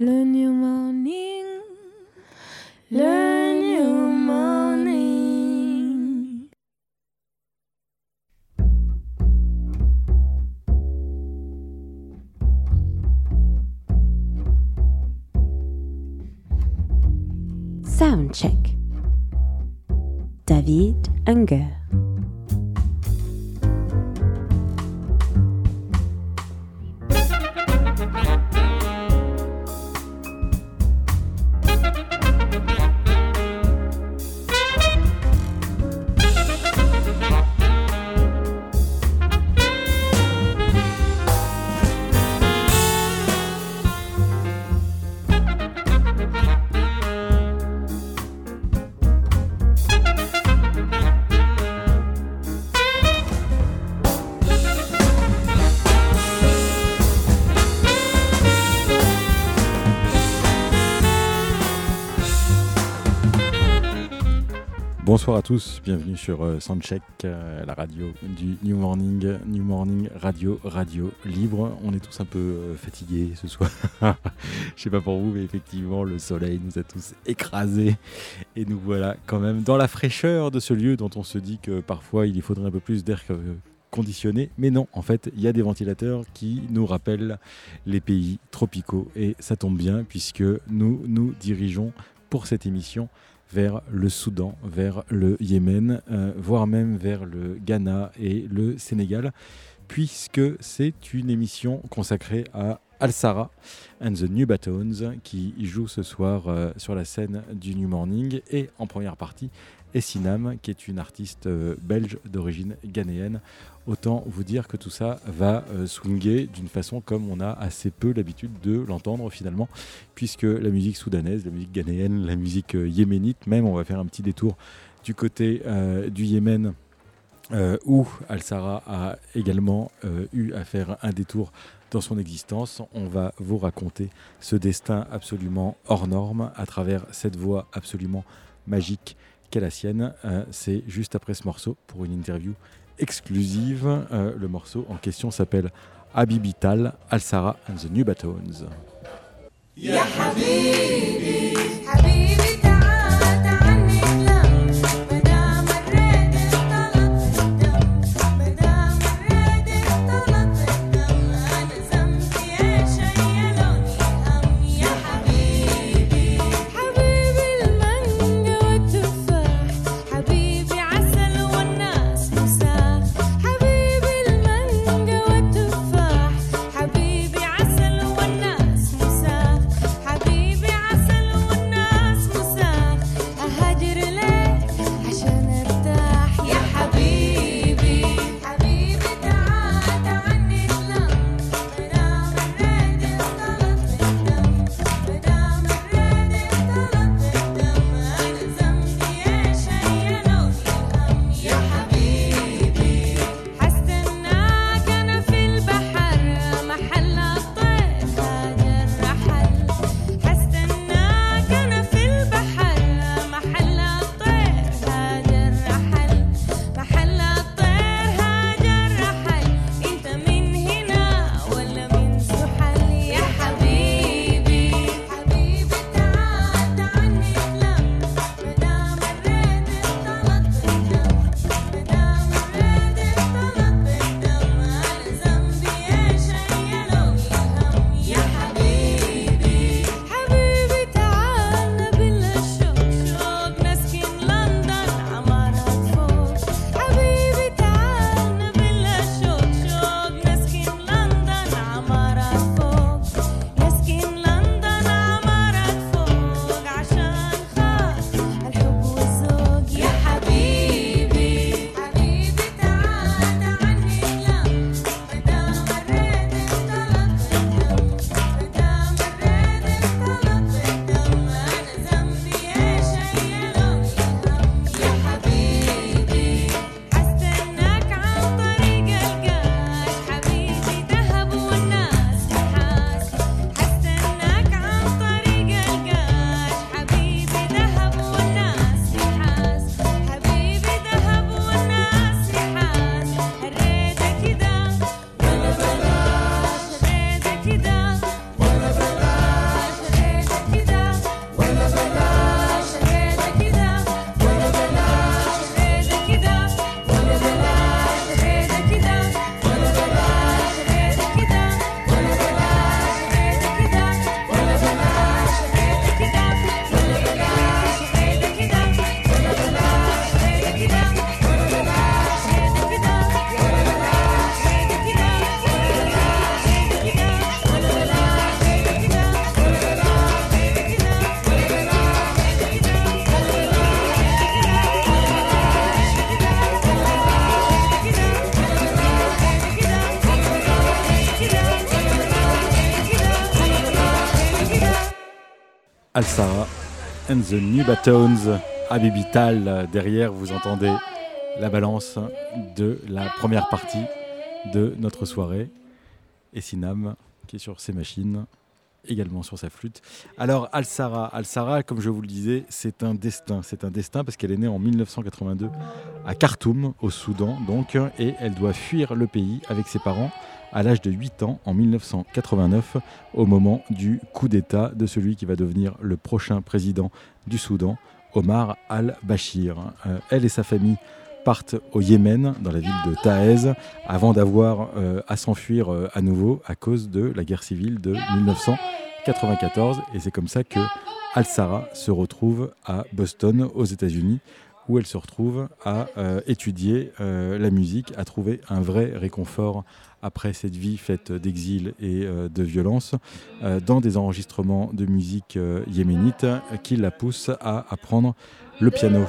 Le new morning, le new morning. Soundcheck. David Unger. Bonsoir à tous, bienvenue sur euh, Soundcheck, euh, la radio du New Morning, New Morning Radio, radio libre. On est tous un peu euh, fatigués ce soir. Je sais pas pour vous, mais effectivement, le soleil nous a tous écrasés. Et nous voilà quand même dans la fraîcheur de ce lieu dont on se dit que parfois il y faudrait un peu plus d'air conditionné. Mais non, en fait, il y a des ventilateurs qui nous rappellent les pays tropicaux. Et ça tombe bien puisque nous nous dirigeons pour cette émission vers le Soudan, vers le Yémen, euh, voire même vers le Ghana et le Sénégal, puisque c'est une émission consacrée à Al-Sara and the New Batones qui joue ce soir euh, sur la scène du New Morning. Et en première partie Essinam qui est une artiste euh, belge d'origine ghanéenne. Autant vous dire que tout ça va euh, swinguer d'une façon comme on a assez peu l'habitude de l'entendre finalement puisque la musique soudanaise, la musique ghanéenne, la musique euh, yéménite, même on va faire un petit détour du côté du Yémen, où Al-Sara a également eu à faire un détour dans son existence. On va vous raconter ce destin absolument hors norme à travers cette voix absolument magique qu'à la sienne. Euh, c'est juste après ce morceau pour une interview exclusive. Euh, le morceau en question s'appelle Abibital, Al-Sara and the New Batones. And the New Batones. Abibital, derrière, vous entendez la balance de la première partie de notre soirée. Et Sinam, qui est sur ses machines, également sur sa flûte. Alors, Al-Sara, Al-Sara, comme je vous le disais, c'est un destin. C'est un destin parce qu'elle est née en 1982 à Khartoum, au Soudan, donc, et elle doit fuir le pays avec ses parents à l'âge de 8 ans en 1989, au moment du coup d'État de celui qui va devenir le prochain président du Soudan, Omar al-Bashir. Euh, elle et sa famille partent au Yémen, dans la ville de Taez, avant d'avoir euh, à s'enfuir euh, à nouveau à cause de la guerre civile de 1994. Et c'est comme ça que Al-Sara se retrouve à Boston, aux États-Unis, où elle se retrouve à étudier la musique, à trouver un vrai réconfort après cette vie faite d'exil et euh, de violence, euh, dans des enregistrements de musique euh, yéménite qui la poussent à apprendre le piano.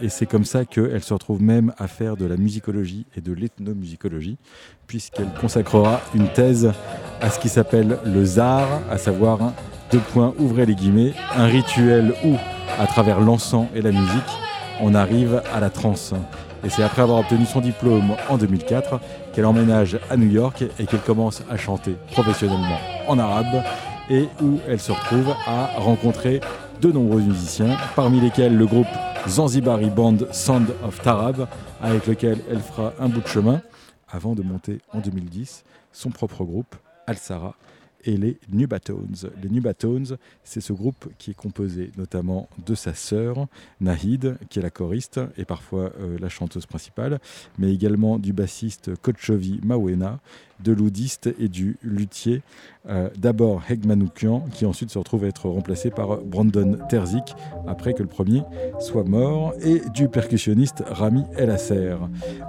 Et c'est comme ça qu'elle se retrouve même à faire de la musicologie et de l'ethnomusicologie, puisqu'elle consacrera une thèse à ce qui s'appelle le zar, à savoir, deux points, ouvrez les guillemets, un rituel où, à travers l'encens et la musique, on arrive à la transe. Et c'est après avoir obtenu son diplôme en 2004 qu'elle emménage à New York et qu'elle commence à chanter professionnellement en arabe et où elle se retrouve à rencontrer de nombreux musiciens, parmi lesquels le groupe Zanzibari Band Sound of Tarab, avec lequel elle fera un bout de chemin avant de monter en 2010 son propre groupe, Al-Sara, et les New Batones. Les New Batones, c'est ce groupe qui est composé notamment de sa sœur, Nahid, qui est la choriste et parfois euh, la chanteuse principale, mais également du bassiste Kochovi Mawena, de l'oudiste et du luthier, euh, d'abord Hegmanoukian, qui ensuite se retrouve à être remplacé par Brandon Terzik, après que le premier soit mort, et du percussionniste Rami El Asser.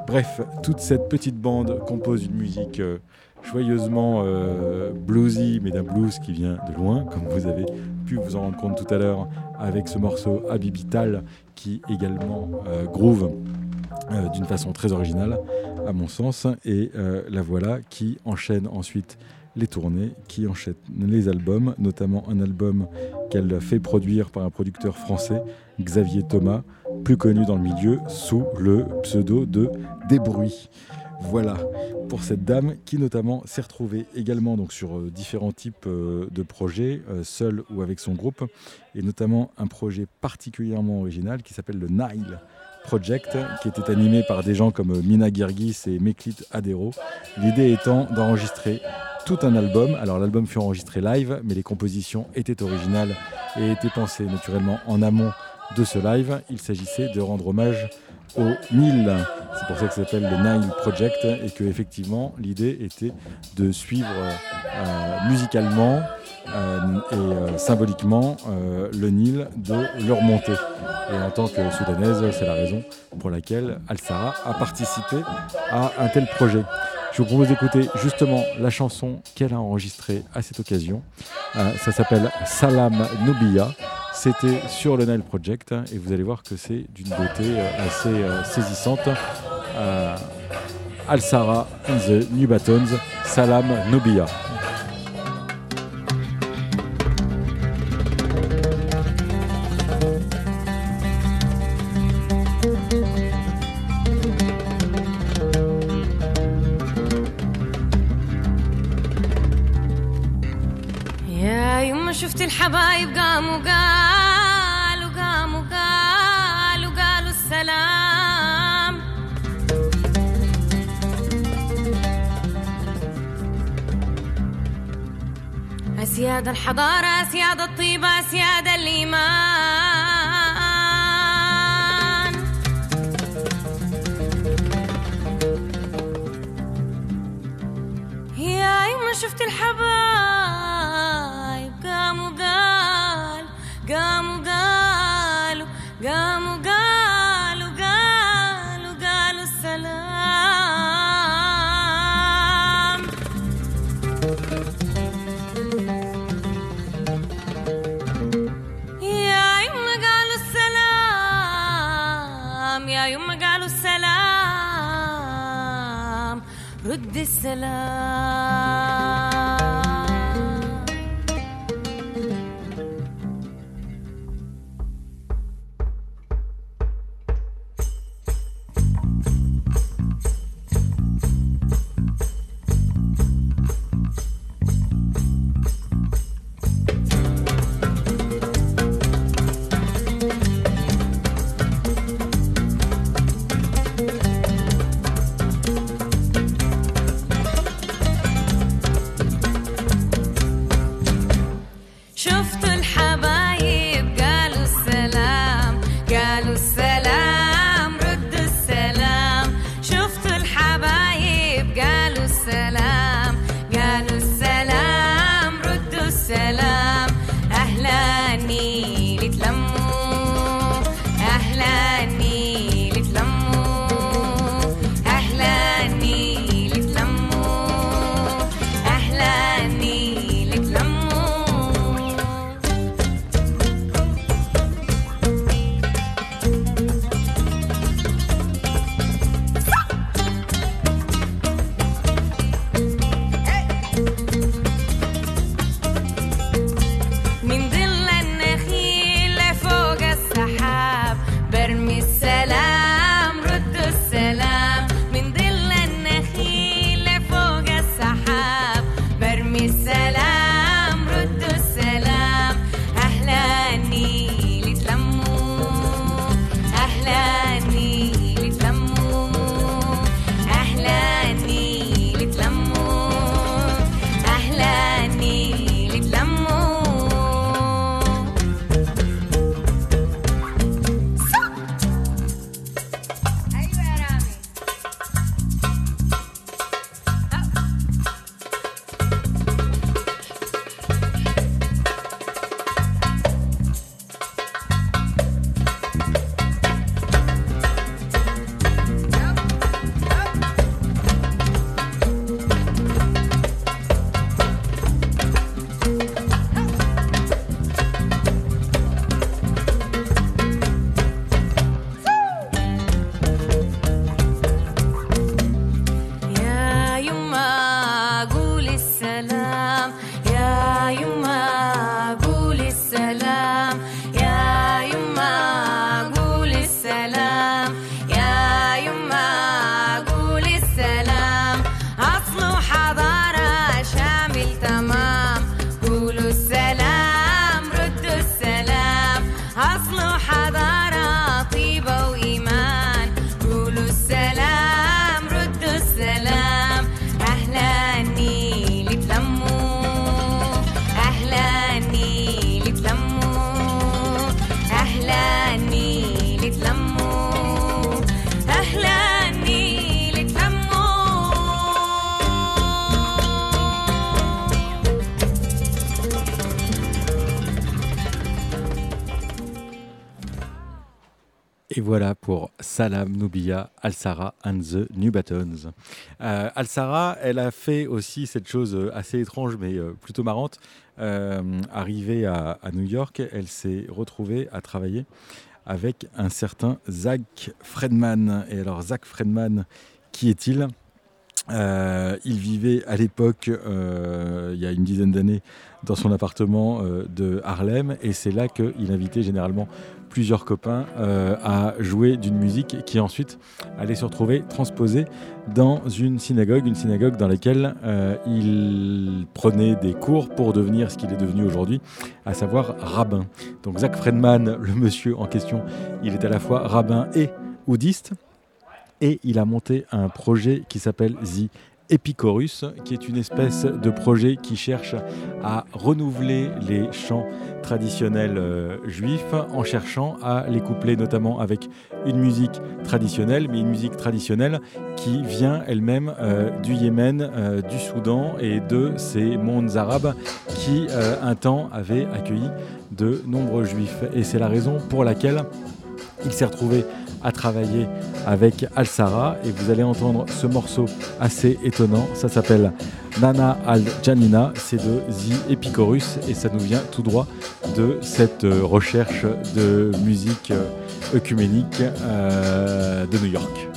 Bref, toute cette petite bande compose une musique euh, joyeusement euh, bluesy, mais d'un blues qui vient de loin, comme vous avez pu vous en rendre compte tout à l'heure avec ce morceau Abibital qui également euh, groove euh, d'une façon très originale, à mon sens. Et la voilà qui enchaîne ensuite les tournées, qui enchaîne les albums, notamment un album qu'elle fait produire par un producteur français, Xavier Thomas, plus connu dans le milieu sous le pseudo de Débruit. Voilà pour cette dame qui notamment s'est retrouvée également donc sur euh, différents types euh, de projets, euh, seule ou avec son groupe, et notamment un projet particulièrement original qui s'appelle le Nile Project, qui était animé par des gens comme Mina Girgis et Meklit Adero. L'idée étant d'enregistrer tout un album. Alors l'album fut enregistré live, mais les compositions étaient originales et étaient pensées naturellement en amont de ce live. Il s'agissait de rendre hommage au Nil. C'est pour ça que ça s'appelle le Nile Project et que effectivement l'idée était de suivre euh, musicalement euh, et euh, symboliquement le Nil de leur montée. Et en tant que soudanaise, c'est la raison pour laquelle Al-Sara a participé à un tel projet. Je vous propose d'écouter justement la chanson qu'elle a enregistrée à cette occasion. Ça s'appelle Salam Nobia. C'était sur le Nile Project et vous allez voir que c'est d'une beauté euh, assez euh, saisissante. Euh, Al-Sara and the New Batons, Salam Nobia. يا يما شفت الحبايب قاموا سيادة الحضارة سيادة الطيبة سيادة الإيمان. يا يما شفت الحبل السلام Voilà pour Salam Nubia, Al-Sara and the New Buttons. Euh, Al-Sara, elle a fait aussi cette chose euh, assez étrange mais euh, plutôt marrante. Arrivée à, New York, elle s'est retrouvée à travailler avec un certain Zach Fredman. Et alors Zach Fredman, qui est-il? Il vivait à l'époque, il y a une dizaine d'années, dans son appartement de Harlem et c'est là qu'il invitait généralement plusieurs copains euh, à jouer d'une musique qui ensuite allait se retrouver transposée dans une synagogue, une synagogue dans laquelle euh, il prenait des cours pour devenir ce qu'il est devenu aujourd'hui, à savoir rabbin. Donc Zach Fredman, le monsieur en question, il est à la fois rabbin et oudiste et il a monté un projet qui s'appelle The Epicorus, qui est une espèce de projet qui cherche à renouveler les chants traditionnels euh, juifs en cherchant à les coupler notamment avec une musique traditionnelle, mais une musique traditionnelle qui vient elle-même euh, du Yémen, euh, du Soudan et de ces mondes arabes qui un temps avaient accueilli de nombreux juifs. Et c'est la raison pour laquelle il s'est retrouvé à travailler avec Al-Sara et vous allez entendre ce morceau assez étonnant. Ça s'appelle Nana Al-Janina, c'est de The Epicorus et ça nous vient tout droit de cette recherche de musique euh, œcuménique euh, de New York.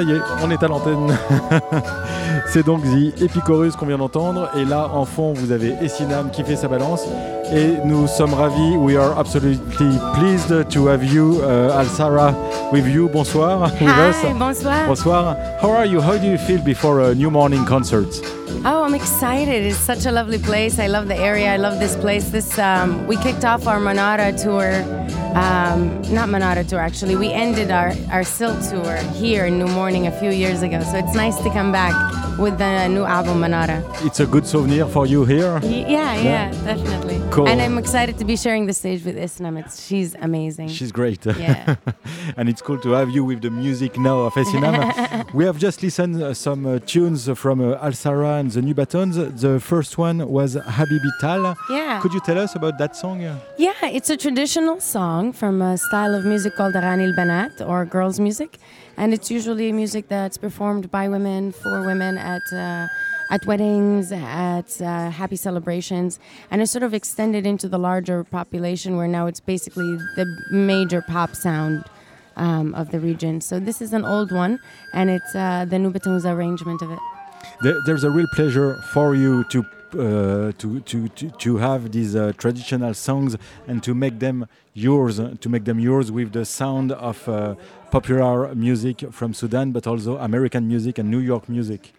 Ça y est, on est à l'antenne. C'est donc The Epicorus qu'on vient d'entendre. Et là, en fond, vous avez Essinam qui fait sa balance. Et nous sommes ravis. We are absolutely pleased to have you, uh, Al-Sara, with you. Bonsoir. with us. Hi, bonsoir. Bonsoir. How are you? How do you feel before a new morning concert? Oh, I'm excited. It's such a lovely place. I love the area. I love this place. This um, we kicked off our Manara tour. Um, not Manara tour, actually. We ended our, our Silt tour here in New Morning a few years ago. So it's nice to come back with the new album Manara. It's a good souvenir for you here. Y- Yeah, yeah, definitely. Cool. And I'm excited to be sharing the stage with Isnam. It's, she's amazing. She's great. Yeah. and it's cool to have you with the music now of Essinam. we have just listened uh, some uh, tunes from uh, Al Sara and the New Batons. The first one was Habibi Tal. yeah. Could you tell us about that song? Yeah, it's a traditional song from a style of music called Arani Banat or girls' music, and it's usually music that's performed by women for women at uh, at weddings, at uh, happy celebrations, and it's sort of extended into the larger population where now it's basically the major pop sound. Um, of the region. So this is an old one, and it's uh, the Nubatun's arrangement of it. There's a real pleasure for you to. Uh, to, to, to, to have these uh, traditional songs and to make them yours, uh, to make them yours with the sound of uh, popular music from Sudan, but also American music and New York music.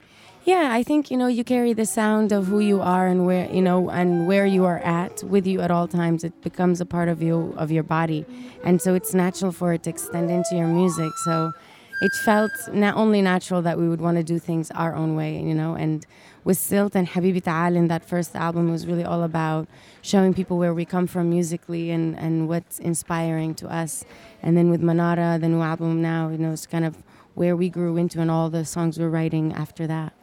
Yeah, I think you know you carry the sound of who you are and where you know and where you are at with you at all times. It becomes a part of you of your body, and so it's natural for it to extend into your music. So it felt not only natural that we would want to do things our own way, you know. And with Silt and Habibi Ta'al in that first album, was really all about showing people where we come from musically and and what's inspiring to us. And then with Manara, the new album now, you know, it's kind of where we grew into and all the songs we're writing after that.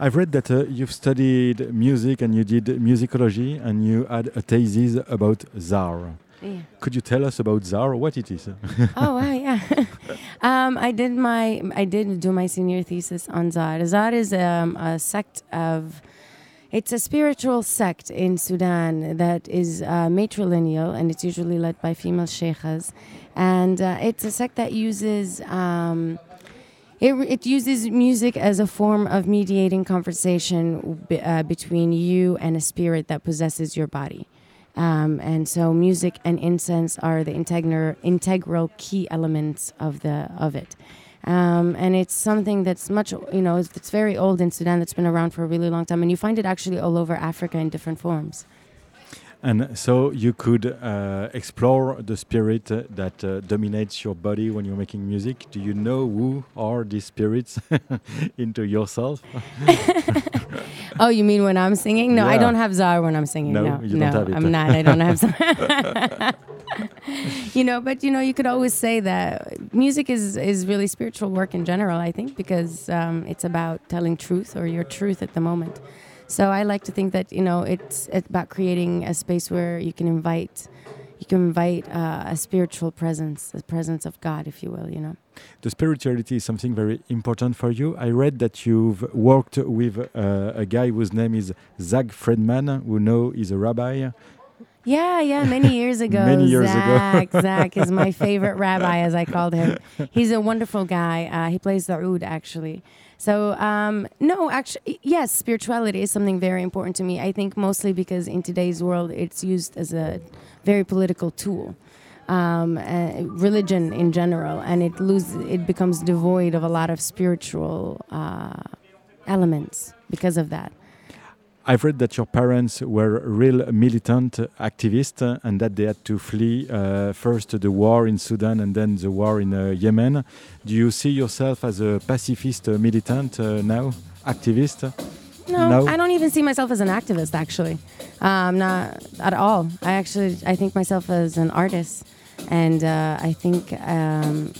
I've read that uh, you've studied music and you did musicology and you had a thesis about Zar. Yeah. Could you tell us about Zar, what it is? oh wow, yeah. um, I did my I did do my senior thesis on Zar. Zar is um, a sect of. It's a spiritual sect in Sudan that is uh, matrilineal and it's usually led by female sheikhs, and uh, it's a sect that uses. Um, it, it uses music as a form of mediating conversation uh, between you and a spirit that possesses your body. Um, and so music and incense are the integral, integral key elements of the of it. Um, and it's something that's much, you know, it's, it's very old in Sudan. That's been around for a really long time, and you find it actually all over Africa in different forms. and so you could uh, explore the spirit uh, that uh, dominates your body when you're making music. Do you know who are these spirits into yourself? Oh, you mean when I'm singing? No, I don't have zar when I'm singing. No, No, you no, don't have it. I'm not. I don't have zar. you know, but you know, you could always say that music is is really spiritual work in general. I think because um, it's about telling truth or your truth at the moment. So I like to think that you know it's, it's about creating a space where you can invite. You can invite uh, a spiritual presence, the presence of God, if you will. You know. The spirituality is something very important for you. I read that you've worked with uh, a guy whose name is Zach Fredman, who know is a rabbi. Yeah, yeah, many years ago. Many years ago. Zach, Zach is my favorite rabbi, as I called him. He's a wonderful guy. Uh, he plays the oud, actually. So, um, no, actually, yes, spirituality is something very important to me. I think mostly because in today's world, it's used as a very political tool. Um, uh, religion in general, and it lose it becomes devoid of a lot of spiritual uh, elements because of that. I've read that your parents were real militant activists and that they had to flee uh, first the war in Sudan and then the war in uh, Yemen. Do you see yourself as a pacifist uh, militant uh, now, activist? No, No? I don't even see myself as an activist. Actually, um, not at all. I actually I think myself as an artist, and uh, I think um,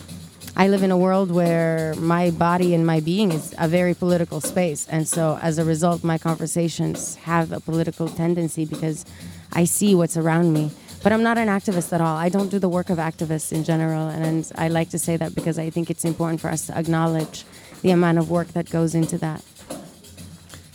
I live in a world where my body and my being is a very political space, and so as a result, my conversations have a political tendency because I see what's around me. But I'm not an activist at all. I don't do the work of activists in general, and I like to say that because I think it's important for us to acknowledge the amount of work that goes into that.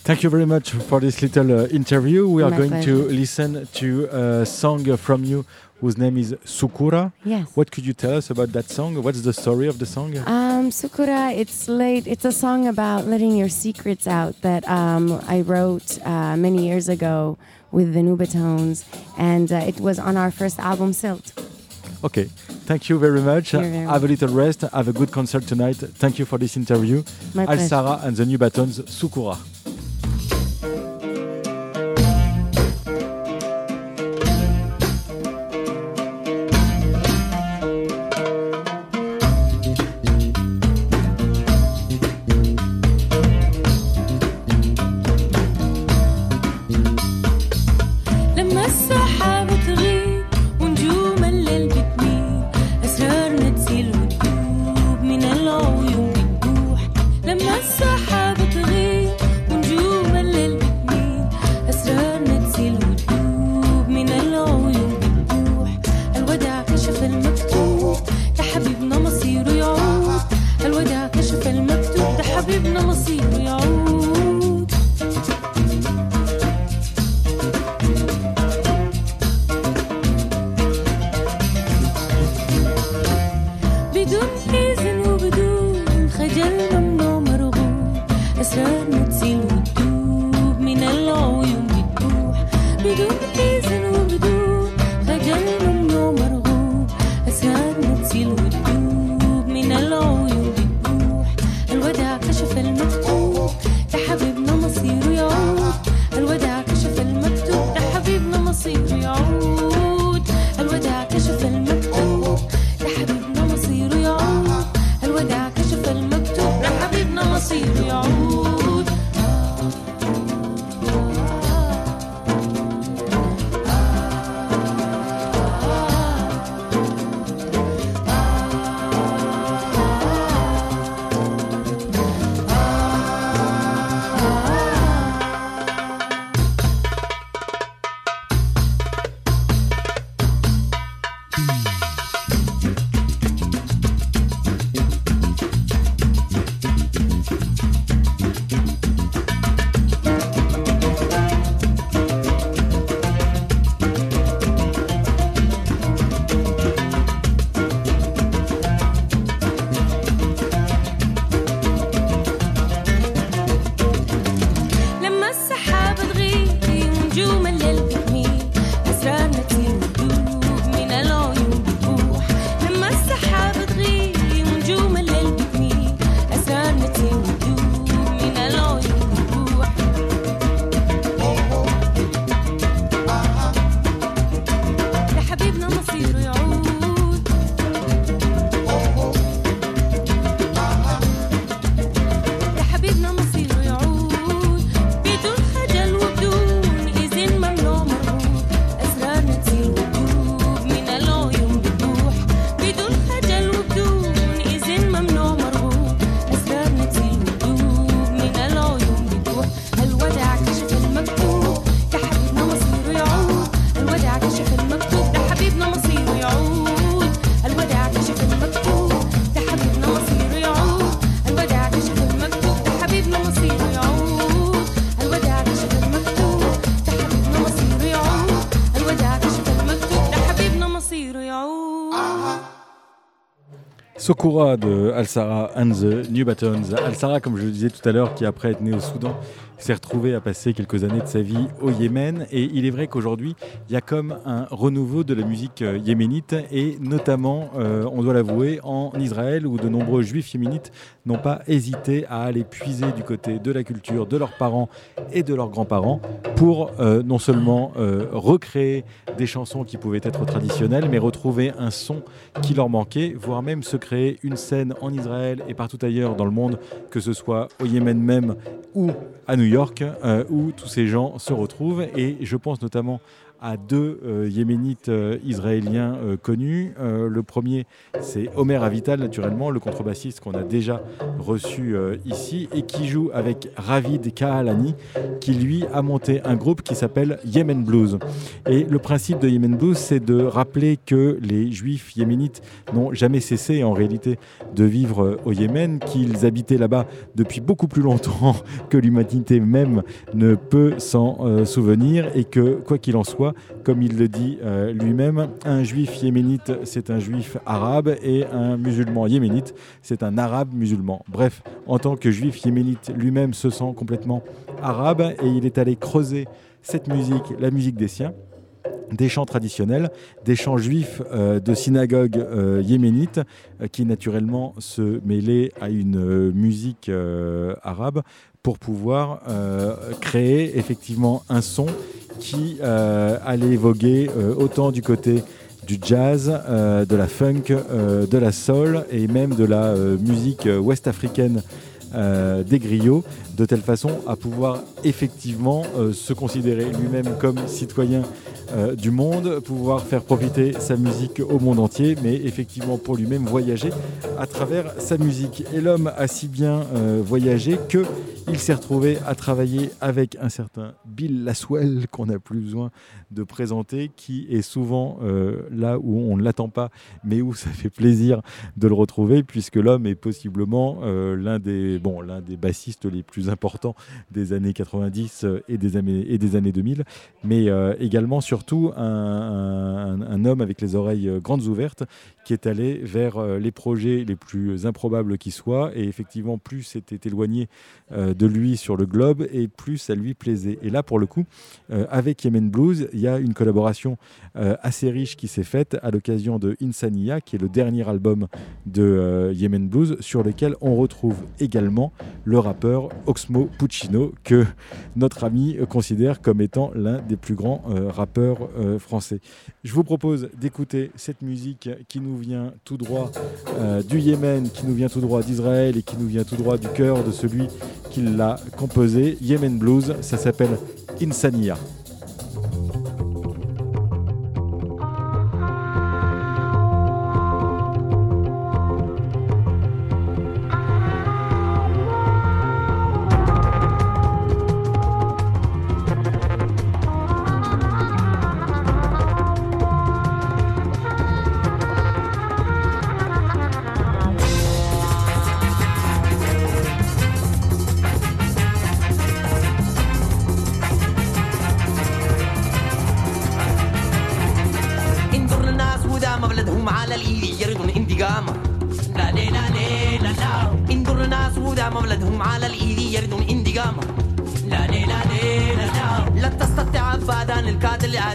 Thank you very much for this little uh, interview. We are My going to listen to a song from you whose name is Sukura. Yes. What could you tell us about that song? What's the story of the song? Um, Sukura, it's late. It's a song about letting your secrets out that um, I wrote uh, many years ago with the Nubatones, and uh, it was on our first album, Silt. Okay, thank you very much. Very Have a little rest. Have a good concert tonight. Thank you for this interview. My Al. Sarah and the New Batons, Sukura. coração. Sokura de Al Sarah and the New Batons. Al Sarah, comme je le disais tout à l'heure, qui après être né au Soudan, s'est retrouvé à passer quelques années de sa vie au Yémen. Et il est vrai qu'aujourd'hui, il y a comme un renouveau de la musique euh, yéménite, et notamment, euh, on doit l'avouer, en Israël, où de nombreux juifs yéménites n'ont pas hésité à aller puiser du côté de la culture de leurs parents et de leurs grands-parents pour euh, non seulement recréer des chansons qui pouvaient être traditionnelles, mais retrouver un son qui leur manquait, voire même se créer une scène en Israël et partout ailleurs dans le monde, que ce soit au Yémen même ou à New York, euh, où tous ces gens se retrouvent. Et je pense notamment à deux euh, yéménites euh, israéliens euh, connus. Le premier, c'est Omer Avital, naturellement, le contrebassiste qu'on a déjà reçu ici et qui joue avec Ravid Kahalani, qui lui a monté un groupe qui s'appelle Yemen Blues. Et le principe de Yemen Blues, c'est de rappeler que les juifs yéménites n'ont jamais cessé en réalité de vivre au Yémen, qu'ils habitaient là-bas depuis beaucoup plus longtemps que l'humanité même ne peut s'en souvenir et que, quoi qu'il en soit, comme il le dit euh, lui-même, un juif yéménite, c'est un juif arabe, et un musulman yéménite, c'est un arabe musulman. Bref, en tant que juif yéménite, lui-même se sent complètement arabe, et il est allé creuser cette musique, la musique des siens des chants traditionnels, des chants juifs euh, de synagogue euh, yéménite, euh, qui naturellement se mêlaient à une musique arabe pour pouvoir créer effectivement un son qui euh, allait voguer euh, autant du côté du jazz, euh, de la funk, de la soul et même de la musique ouest-africaine euh, des griots, de telle façon à pouvoir effectivement euh, se considérer lui-même comme citoyen euh, du monde, pouvoir faire profiter sa musique au monde entier, mais effectivement pour lui-même voyager à travers sa musique. Et l'homme a si bien voyagé que il s'est retrouvé à travailler avec un certain Bill Laswell qu'on n'a plus besoin de présenter, qui est souvent euh, là où on ne l'attend pas, mais où ça fait plaisir de le retrouver, puisque l'homme est possiblement euh, l'un des, bassistes les plus importants des années 90 euh, et des années, et des années 2000, mais également surtout un, homme avec les oreilles grandes ouvertes qui est allé vers les projets les plus improbables qui soient, et effectivement plus c'était éloigné de lui sur le globe, et plus ça lui plaisait. Et là, pour le coup, avec Yemen Blues, il y a une collaboration euh, assez riche qui s'est faite à l'occasion de Insania, qui est le dernier album de euh, Yemen Blues, sur lequel on retrouve également le rappeur Oxmo Puccino, que notre ami considère comme étant l'un des plus grands euh, rappeurs français. Je vous propose d'écouter cette musique qui nous vient tout droit du Yémen, qui nous vient tout droit d'Israël et qui nous vient tout droit du cœur de celui qui l'a composé, Yemen Blues, ça s'appelle Insania. thank you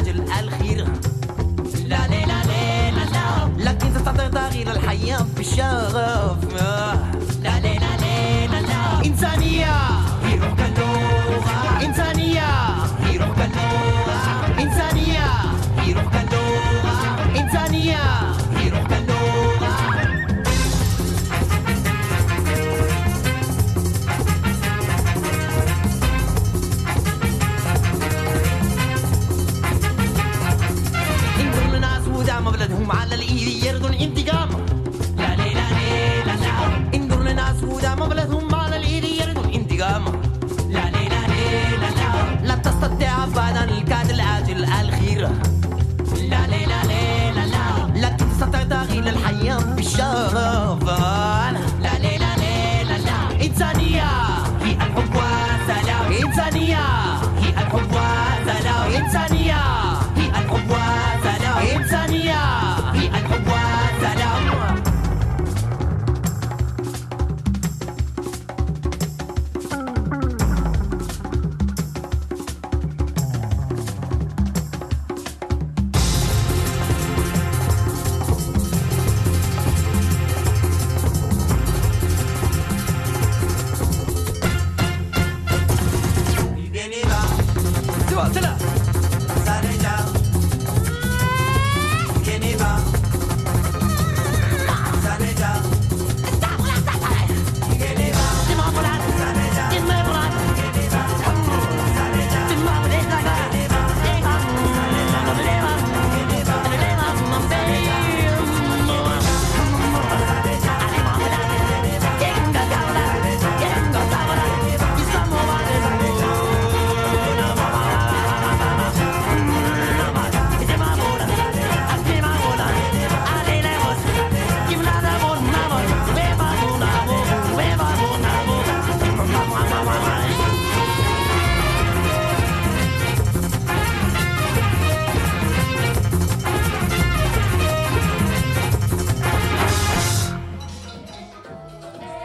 القاتل لاجل الخير لا لا لا لا لا. لكن تستطيع تغيير الحياة بالشغف لا لا لا لا لا إنسانية. في روح إنسانية. للحياة بالشرف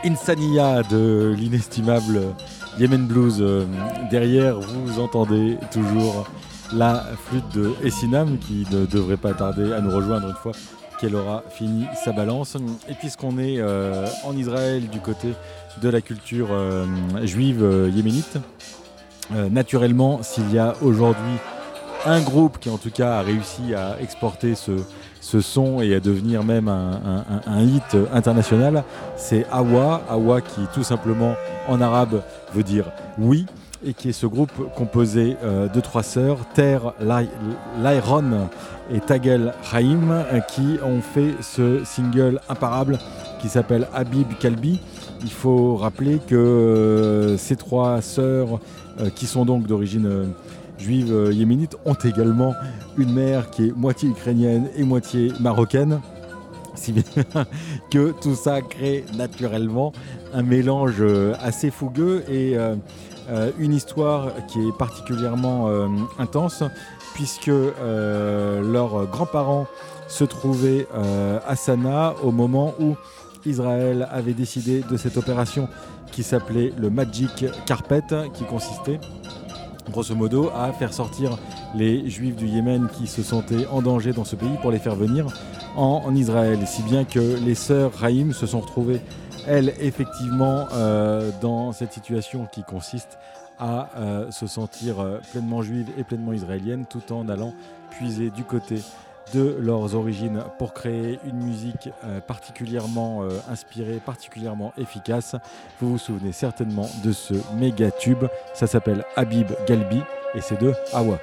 Insania de l'inestimable Yemen Blues. Euh, Derrière, vous entendez toujours la flûte de Essinam qui ne devrait pas tarder à nous rejoindre une fois qu'elle aura fini sa balance. Et puisqu'on est euh, en Israël du côté de la culture euh, juive yéménite, naturellement, s'il y a aujourd'hui un groupe qui en tout cas a réussi à exporter ce, ce son et à devenir même un, hit international, c'est Awa. Awa qui tout simplement en arabe veut dire oui et qui est ce groupe composé euh, de trois sœurs, Ter, Lairon et Tagel euh, qui ont fait ce single imparable qui s'appelle Habib Kalbi. Il faut rappeler que euh, ces trois sœurs, euh, qui sont donc d'origine euh, juive euh, yéménite, ont également une mère qui est moitié ukrainienne et moitié marocaine. Si bien que tout ça crée naturellement un mélange euh, assez fougueux et euh, une histoire qui est particulièrement intense puisque leurs grands-parents se trouvaient à Sanaa au moment où Israël avait décidé de cette opération qui s'appelait le Magic Carpet, qui consistait grosso modo à faire sortir les juifs du Yémen qui se sentaient en danger dans ce pays pour les faire venir en, Israël. Si bien que les sœurs Raïm se sont retrouvées, elles, effectivement, euh, dans cette situation qui consiste à euh, se sentir euh, pleinement juives et pleinement israéliennes tout en allant puiser du côté de leurs origines pour créer une musique euh, particulièrement euh, inspirée, particulièrement efficace. Vous vous souvenez certainement de ce méga tube. Ça s'appelle Habib Galbi et c'est de Hawa.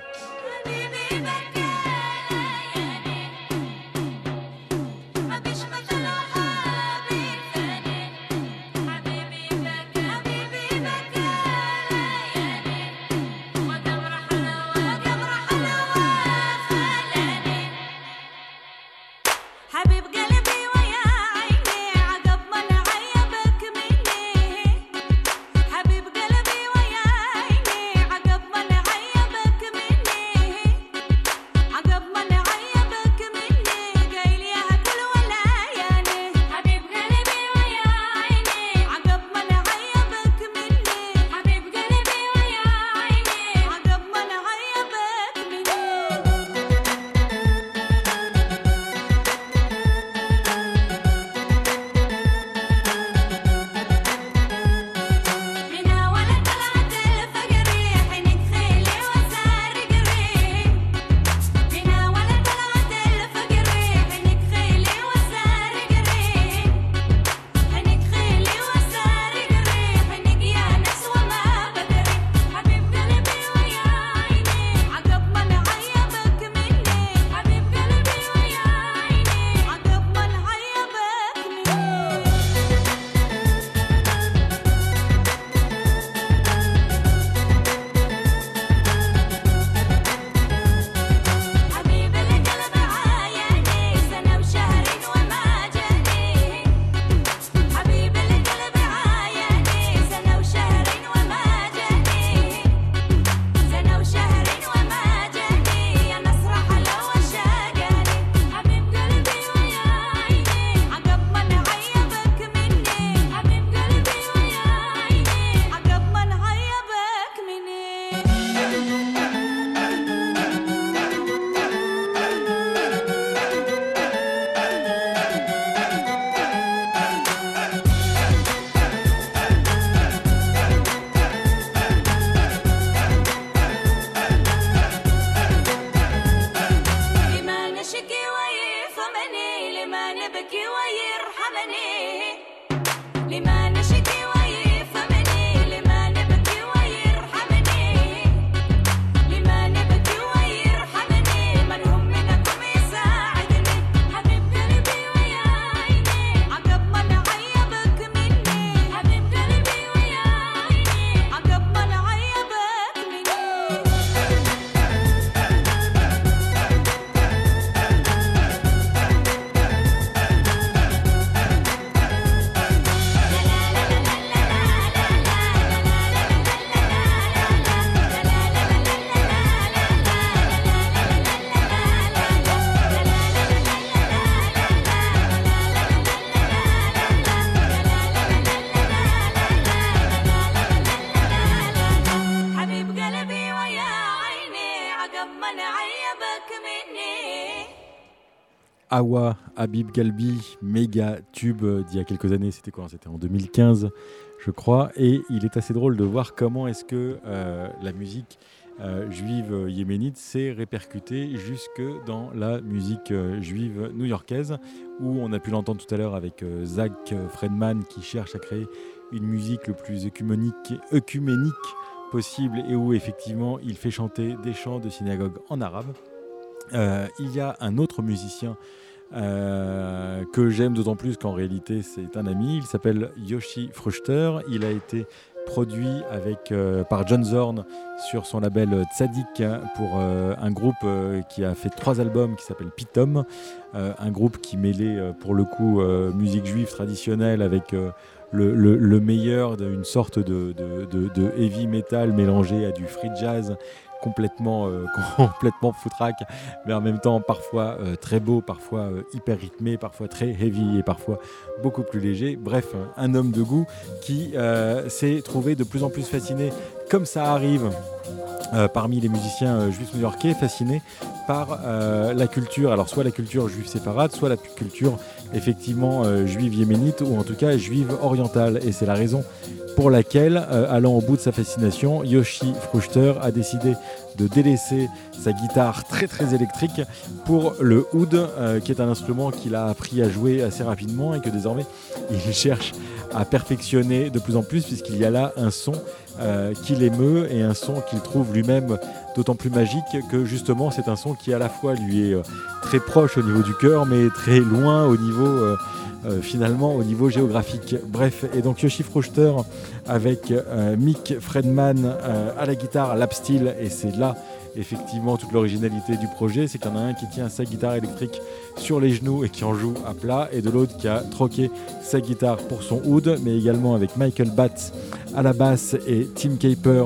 Awa, Habib Galbi, méga tube d'il y a quelques années, c'était quoi C'était en 2015, je crois. Et il est assez drôle de voir comment est-ce que euh, la musique euh, juive yéménite s'est répercutée jusque dans la musique euh, juive new-yorkaise, où on a pu l'entendre tout à l'heure avec Zach Fredman qui cherche à créer une musique le plus œcuménique, possible et où effectivement il fait chanter des chants de synagogue en arabe. Il y a un autre musicien euh, que j'aime d'autant plus qu'en réalité c'est un ami. Il s'appelle Yoshi Fruchter. Il a été produit avec, euh, par John Zorn sur son label Tzadik pour euh, un groupe qui a fait trois albums qui s'appelle Pitom. Un groupe qui mêlait pour le coup musique juive traditionnelle avec le, le- le meilleur d'une sorte de heavy metal mélangé à du free jazz complètement, euh, complètement foutraque, mais en même temps parfois euh, très beau, parfois euh, hyper rythmé, parfois très heavy et parfois beaucoup plus léger. Bref, un homme de goût qui s'est trouvé de plus en plus fasciné, comme ça arrive euh, parmi les musiciens euh, juifs new-yorkais, fasciné par euh, la culture, alors soit la culture juive séparate, soit la culture effectivement juive yéménite, ou en tout cas juive orientale. Et c'est la raison pour laquelle, allant au bout de sa fascination, Yoshi Fruchter a décidé de délaisser sa guitare très très électrique pour le oud, qui est un instrument qu'il a appris à jouer assez rapidement et que désormais il cherche à perfectionner de plus en plus puisqu'il y a là un son euh, qu'il émeut et un son qu'il trouve lui-même d'autant plus magique que justement c'est un son qui à la fois lui est euh, très proche au niveau du cœur mais très loin au niveau euh, finalement au niveau géographique. Bref, et donc Yoshi Fruchter avec Mick Fredman à la guitare, steel, et c'est là effectivement toute l'originalité du projet, c'est qu'il y en a un qui tient sa guitare électrique sur les genoux et qui en joue à plat, et de l'autre qui a troqué sa guitare pour son oud, mais également avec Michael Batts à la basse et Tim Caper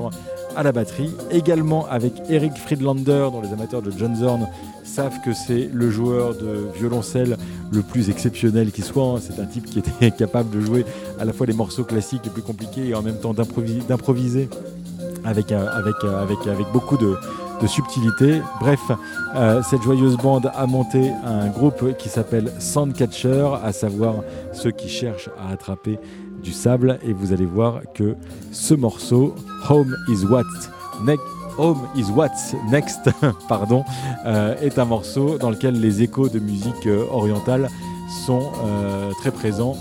à la batterie, également avec Eric Friedlander, dont les amateurs de John Zorn savent que c'est le joueur de violoncelle le plus exceptionnel qui soit. hein. C'est un type qui était capable de jouer à la fois les morceaux classiques les plus compliqués et en même temps d'improvi- d'improviser euh, euh, avec beaucoup de, de subtilité. Bref, euh, cette joyeuse bande a monté un groupe qui s'appelle Sandcatcher, à savoir ceux qui cherchent à attraper du sable. Et vous allez voir que ce morceau, Home is What Next. What's Next, pardon, euh, est un morceau dans lequel les échos de musique euh, orientale sont très présents.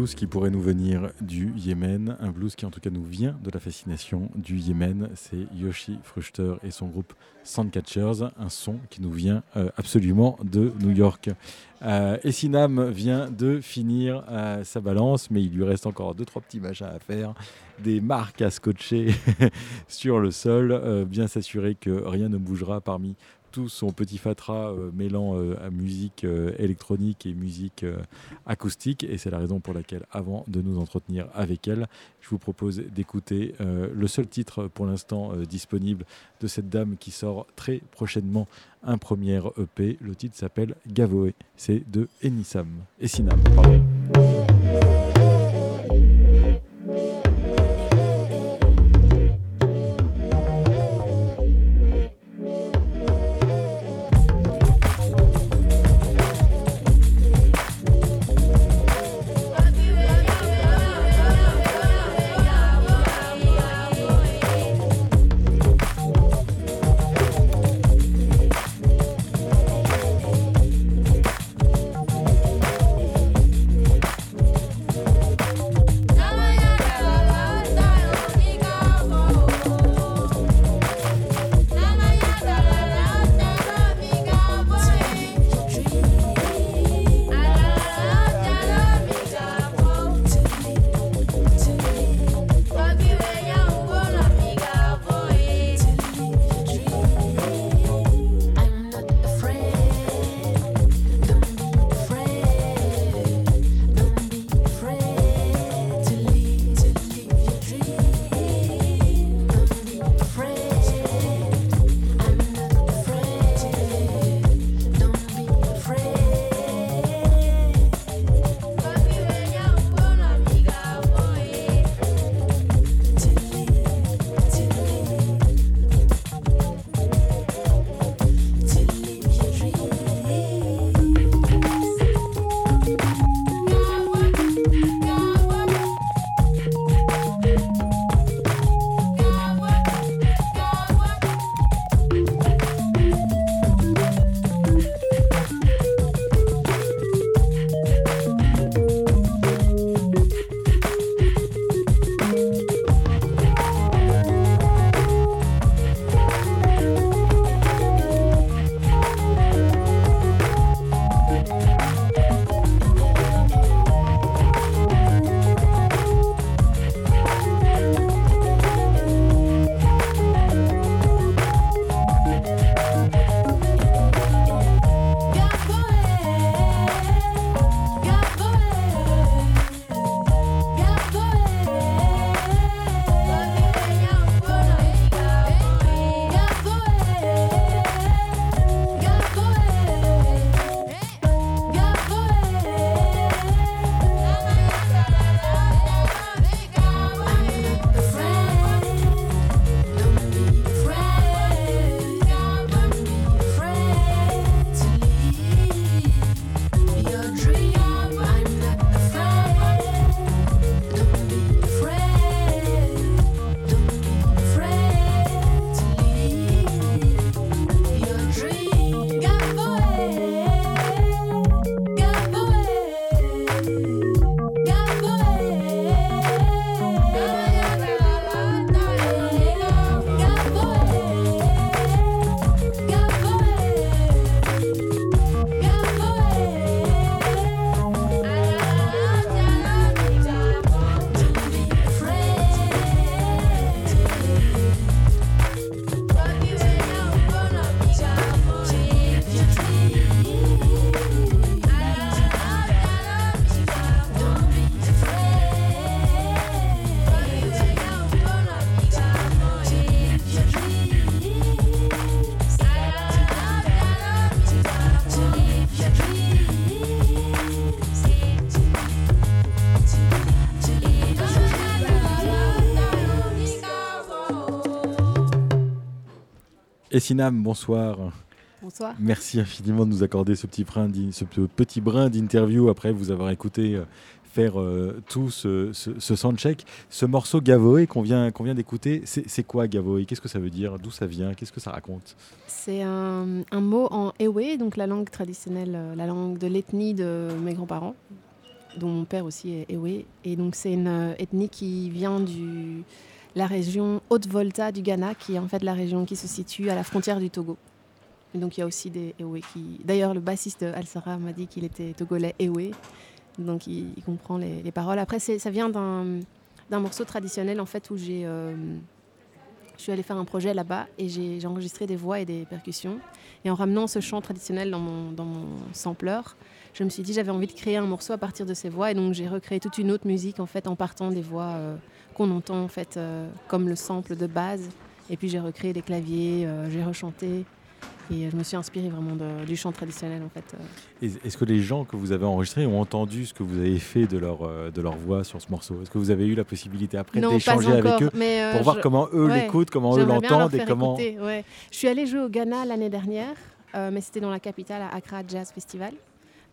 Blues qui pourrait nous venir du Yémen, un blues qui en tout cas nous vient de la fascination du Yémen, c'est Yoshi Fruchter et son groupe Sandcatchers, un son qui nous vient euh, absolument de New York. Euh, Essinam vient de finir euh, sa balance, mais il lui reste encore deux trois petits machins à faire, des marques à scotcher sur le sol, euh, bien s'assurer que rien ne bougera parmi tout son petit fatras euh, mêlant euh, à musique euh, électronique et musique euh, acoustique. Et c'est la raison pour laquelle, avant de nous entretenir avec elle, je vous propose d'écouter le seul titre pour l'instant disponible de cette dame qui sort très prochainement un premier EP. Le titre s'appelle Gavoé. C'est de Enissam. Essinam, pardon. Essinam, bonsoir. Bonsoir. Merci infiniment de nous accorder ce petit brin, d'in- ce pe- petit brin d'interview après vous avoir écouté euh, faire euh, tout ce, ce, ce soundcheck. Ce morceau Gavoé qu'on vient, qu'on vient d'écouter, c'est quoi Gavoé? Qu'est-ce que ça veut dire? D'où ça vient? Qu'est-ce que ça raconte? C'est un, un mot en Ewe, donc la langue traditionnelle, euh, la langue de l'ethnie de mes grands-parents. dont mon père aussi est Ewe. Et donc c'est une ethnie qui vient de la région Haute-Volta du Ghana, qui est en fait la région qui se situe à la frontière du Togo. Et donc il y a aussi des Ewe qui... D'ailleurs le bassiste Al Sarah m'a dit qu'il était togolais Ewe, donc il, comprend les, les paroles. Après ça vient d'un morceau traditionnel en fait où j'ai... euh, je suis allée faire un projet là-bas et j'ai enregistré des voix et des percussions. Et en ramenant ce chant traditionnel dans mon, dans sampler, je me suis dit j'avais envie de créer un morceau à partir de ces voix et donc j'ai recréé toute une autre musique en fait en partant des voix euh, qu'on entend en fait euh, comme le sample de base. Et puis j'ai recréé des claviers, euh, j'ai rechanté et je me suis inspirée vraiment de- du chant traditionnel en fait. euh. Est-ce que les gens que vous avez enregistrés ont entendu ce que vous avez fait de leur, euh, de leur voix sur ce morceau? Est-ce que vous avez eu la possibilité après d'échanger avec eux mais euh, pour voir comment eux ouais, l'écoutent, comment eux l'entendent et comment... écouter, ouais. Je suis allée jouer au Ghana l'année dernière, euh, mais c'était dans la capitale, à Accra Jazz Festival.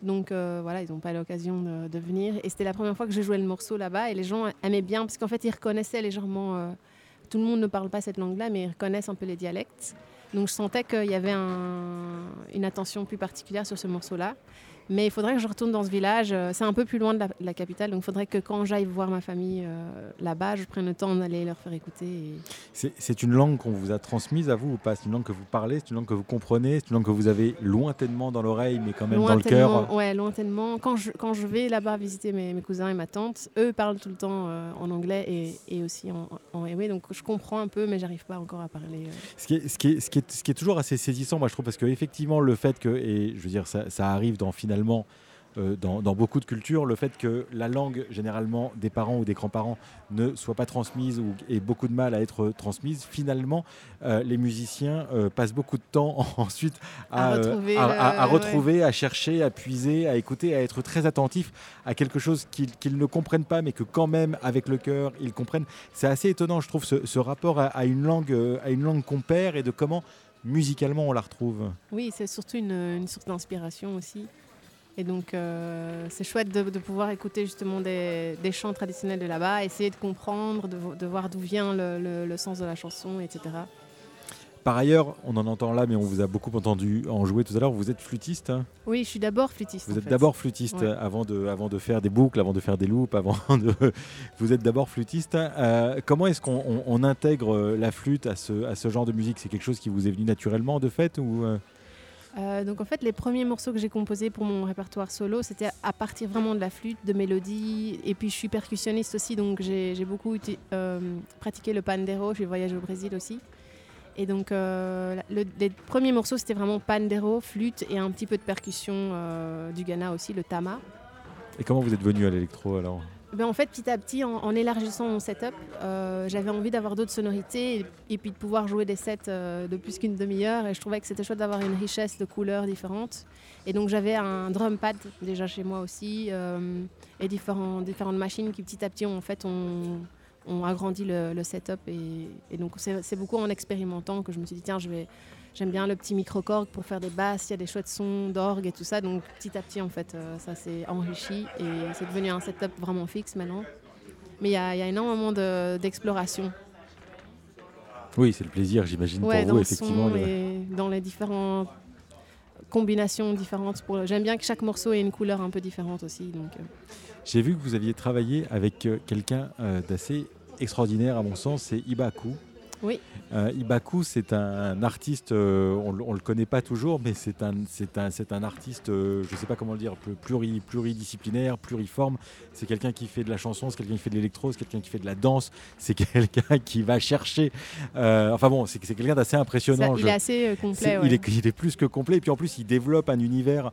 Donc euh, voilà, ils n'ont pas l'occasion de, venir. Et c'était la première fois que je jouais le morceau là-bas. Et les gens aimaient bien, parce qu'en fait, ils reconnaissaient légèrement. euh, tout le monde ne parle pas cette langue-là, mais ils reconnaissent un peu les dialectes. Donc je sentais qu'il y avait un- une attention plus particulière sur ce morceau-là. Mais il faudrait que je retourne dans ce village. euh, C'est un peu plus loin de la, de la capitale, donc il faudrait que quand j'aille voir ma famille euh, là-bas, je prenne le temps d'aller leur faire écouter. et- C'est une langue qu'on vous a transmise à vous ou pas? C'est une langue que vous parlez C'est une langue que vous comprenez C'est une langue que vous avez lointainement dans l'oreille mais quand même dans le cœur? Ouais, lointainement. Quand je, quand je vais là-bas visiter mes, mes cousins et ma tante, eux parlent tout le temps euh, en anglais et, et aussi en, en ewe. Donc je comprends un peu, mais j'arrive pas encore à parler. euh. Ce qui, est, ce, qui est, ce, qui est, ce qui est toujours assez saisissant, moi je trouve, parce qu'effectivement, le fait que, et je veux dire, ça, ça arrive dans finalement. euh, dans, dans beaucoup de cultures, le fait que la langue, généralement, des parents ou des grands-parents ne soit pas transmise ou ait beaucoup de mal à être transmise, finalement, euh, les musiciens euh, passent beaucoup de temps ensuite à, À euh, retrouver à, ouais. chercher, à puiser, à écouter, à être très attentifs à quelque chose qu'ils ne comprennent pas, mais que quand même, avec le cœur, ils comprennent. C'est assez étonnant, je trouve, ce, ce rapport à, à une langue, euh, à une langue qu'on perd et de comment musicalement on la retrouve. Oui, c'est surtout une, une source d'inspiration aussi. Et donc euh, c'est chouette de, de pouvoir écouter justement des, des chants traditionnels de là-bas, essayer de comprendre, de, vo- de voir d'où vient le, le- le sens de la chanson, etc. Par ailleurs, on en entend là, mais on vous a beaucoup entendu en jouer tout à l'heure. Vous êtes flûtiste. hein? Oui, je suis d'abord flûtiste. vous êtes d'abord flûtiste Ouais. avant, de, avant de faire des boucles, avant de faire des loops, avant de. vous êtes d'abord flûtiste. Euh, comment est-ce qu'on on- on intègre euh, la flûte à ce, à ce genre de musique? C'est quelque chose qui vous est venu naturellement de fait ou euh, Euh, donc en fait, les premiers morceaux que j'ai composés pour mon répertoire solo, c'était à partir vraiment de la flûte, de mélodies. Et puis je suis percussionniste aussi, donc j'ai beaucoup euh, pratiqué le pandero. J'ai voyagé au Brésil aussi. Et donc euh, les premiers morceaux, c'était vraiment pandero, flûte et un petit peu de percussion du Ghana aussi, le tama. Et comment vous êtes venu à l'électro alors? Ben, en fait, petit à petit, en, élargissant mon setup, euh, j'avais envie d'avoir d'autres sonorités et, puis de pouvoir jouer des sets euh, de plus qu'une demi-heure. Et je trouvais que c'était chouette d'avoir une richesse de couleurs différentes. Et donc j'avais un drum pad déjà chez moi aussi euh, et différentes machines qui petit à petit ont, en fait, ont, ont agrandi le, setup. Et, donc c'est beaucoup en expérimentant que je me suis dit, tiens, je vais... J'aime bien le petit micro-corg pour faire des basses, il y a des chouettes sons d'orgue et tout ça. Donc petit à petit, en fait, euh, ça s'est enrichi et c'est devenu un setup vraiment fixe maintenant. Mais il y, y a énormément de- d'exploration Oui, c'est le plaisir, j'imagine, ouais, pour vous, effectivement. le- dans les différentes combinations différentes. Pour... J'aime bien que chaque morceau ait une couleur un peu différente aussi. Donc, euh, J'ai vu que vous aviez travaillé avec euh, quelqu'un euh, d'assez extraordinaire, à mon sens, c'est Ibaku. Oui. Euh, Ibaku, c'est un artiste, euh, on ne le connaît pas toujours, mais c'est un, c'est un, un artiste, euh, je ne sais pas comment le dire, pluri, pluridisciplinaire, pluriforme. C'est quelqu'un qui fait de la chanson, c'est quelqu'un qui fait de l'électro, c'est quelqu'un qui fait de la danse, c'est quelqu'un qui va chercher. enfin bon, c'est quelqu'un d'assez ça, impressionnant. il je- est assez complet. il, est, il est plus que complet. Et puis en plus, il développe un univers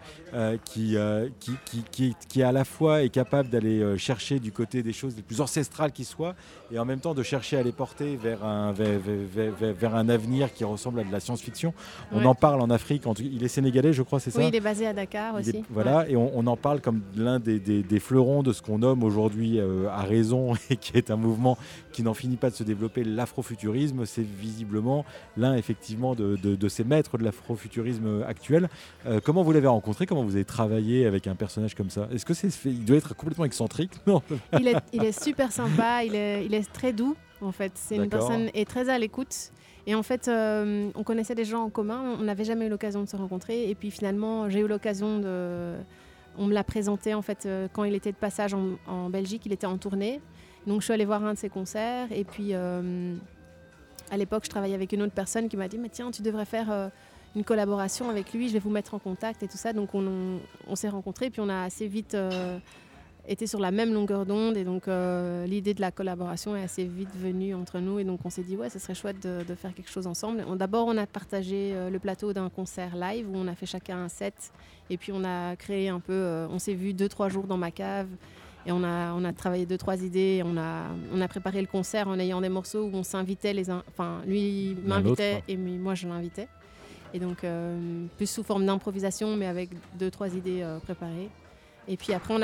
qui, qui, qui, qui, qui à la fois est capable d'aller chercher du côté des choses les plus ancestrales qui soient, et en même temps de chercher à les porter vers un, vers, vers- vers- vers un avenir qui ressemble à de la science-fiction. On Ouais. en parle en Afrique. En tout- il est sénégalais, je crois, c'est ça Oui, il est basé à Dakar il est- aussi. voilà, et on, on en parle comme l'un des, des- des fleurons de ce qu'on nomme aujourd'hui euh, à raison et qui est un mouvement qui n'en finit pas de se développer, l'afrofuturisme. C'est visiblement l'un effectivement de, de- de ces maîtres de l'afrofuturisme actuel. Euh, comment vous l'avez rencontré? Comment vous avez travaillé avec un personnage comme ça? Est-ce que c'est il doit être complètement excentrique? Non. Il, est, il est super sympa, il est, il est très doux en fait. C'est une personne est très à l'écoute. Et en fait, euh, on connaissait des gens en commun, on n'avait jamais eu l'occasion de se rencontrer. Et puis finalement, j'ai eu l'occasion de, on me l'a présenté en fait euh, quand il était de passage en, en Belgique, il était en tournée. Donc je suis allée voir un de ses concerts et puis euh, à l'époque je travaillais avec une autre personne qui m'a dit mais tiens tu devrais faire une collaboration avec lui, je vais vous mettre en contact et tout ça. Donc on, on- on s'est rencontrés puis on a assez vite été sur la même longueur d'onde et donc euh, l'idée de la collaboration est assez vite venue entre nous et donc on s'est dit ouais ce serait chouette de, de faire quelque chose ensemble. D'abord on a partagé euh, le plateau d'un concert live où on a fait chacun un set et puis on a créé un peu, euh, on s'est vu deux trois jours dans ma cave et on a, on a travaillé deux trois idées, on a, on a préparé le concert en ayant des morceaux où on s'invitait les uns, enfin lui m'invitait et moi je l'invitais. Et donc plus sous forme d'improvisation mais avec deux trois idées préparées. Et puis après,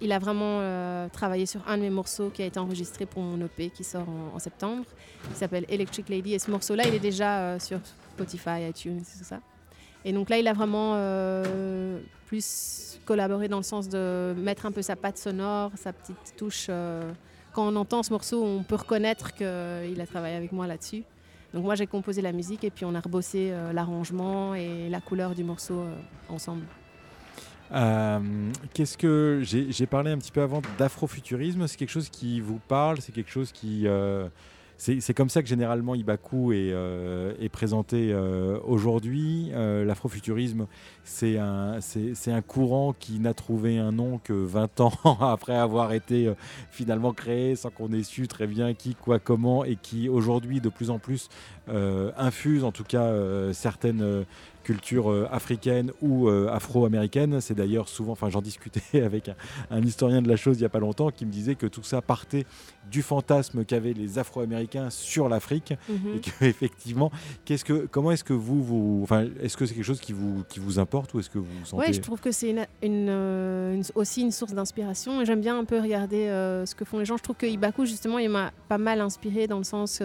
il a vraiment euh, travaillé sur un de mes morceaux qui a été enregistré pour mon EP qui sort en, septembre. Il s'appelle Electric Lady. Et ce morceau-là, il est déjà euh, sur Spotify, iTunes, tout ça. Et donc là, il a vraiment euh, plus collaboré dans le sens de mettre un peu sa patte sonore, sa petite touche. quand on entend ce morceau, on peut reconnaître qu'il a travaillé avec moi là-dessus. Donc moi, j'ai composé la musique et puis on a rebossé l'arrangement et la couleur du morceau ensemble. Euh, Qu'est-ce que j'ai parlé un petit peu avant d'afrofuturisme C'est quelque chose qui vous parle C'est quelque chose qui euh, c'est comme ça que généralement Ibaku est, euh, présenté aujourd'hui. L'afrofuturisme, c'est un, un courant qui n'a trouvé un nom que 20 ans après avoir été finalement créé sans qu'on ait su très bien qui, quoi, comment et qui aujourd'hui de plus en plus infuse en tout cas certaines cultures euh, africaines ou euh, afro-américaines. C'est d'ailleurs souvent, enfin j'en discutais avec un, un historien de la chose il n'y a pas longtemps qui me disait que tout ça partait du fantasme qu'avaient les afro-américains sur l'Afrique Mhm. et que effectivement, qu'est-ce que, comment est-ce que vous, vous enfin, est-ce que c'est quelque chose qui vous, qui vous importe ou est-ce que vous vous sentez Ouais, je trouve que c'est une, une, euh, une- aussi une source d'inspiration. Et j'aime bien un peu regarder ce que font les gens. Je trouve que Ibaku, justement, il m'a pas mal inspiré dans le sens.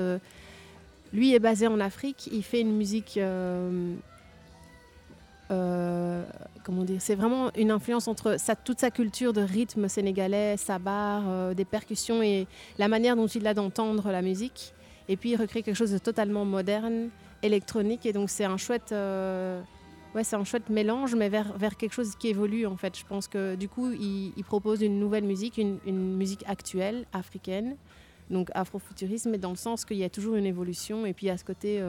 lui est basé en Afrique. Il fait une musique. euh, euh, comment dire C'est vraiment une influence entre toute sa culture de rythme sénégalais, sa barre, euh, des percussions et la manière dont il a d'entendre la musique. Et puis il recrée quelque chose de totalement moderne, électronique. Et donc c'est un chouette. euh, Ouais, c'est un chouette mélange, mais vers, quelque chose qui évolue en fait. Je pense que du coup, il, propose une nouvelle musique, une, une musique actuelle, africaine, donc afrofuturisme, mais dans le sens qu'il y a toujours une évolution. Et puis a ce côté.